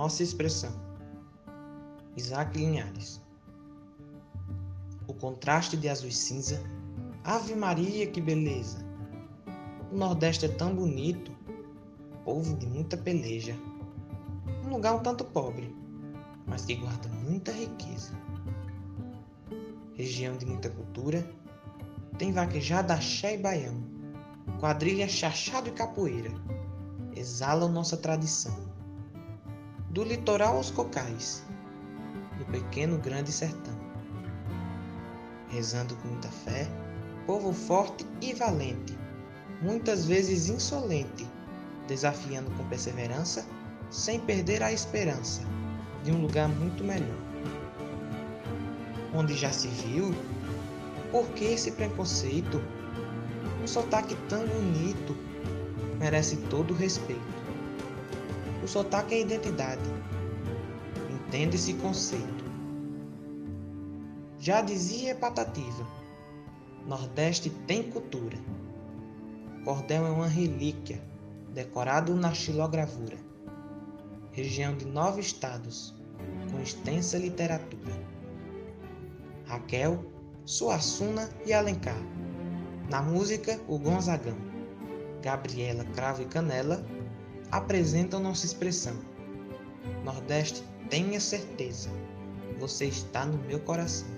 nossa expressão. Isaac Linhares. O contraste de azul e cinza. Ave Maria, que beleza! O Nordeste é tão bonito, povo de muita peleja. Um lugar um tanto pobre, mas que guarda muita riqueza. Região de muita cultura, tem vaquejada, axé e baião, quadrilha, chachado e capoeira, exalam nossa tradição. Do litoral aos cocais, do pequeno grande sertão. Rezando com muita fé, povo forte e valente, muitas vezes insolente, desafiando com perseverança, sem perder a esperança de um lugar muito melhor. Onde já se viu, por que esse preconceito? Um sotaque tão bonito merece todo o respeito. O sotaque é identidade. Entenda esse conceito. Já dizia Patativa, Nordeste tem cultura. Cordel é uma relíquia, decorado na xilogravura. Região de nove estados, com extensa literatura. Raquel, Suassuna e Alencar. Na música, o Gonzagão. Gabriela Cravo e Canela apresentam nossa expressão. Nordeste, tenha certeza, você está no meu coração.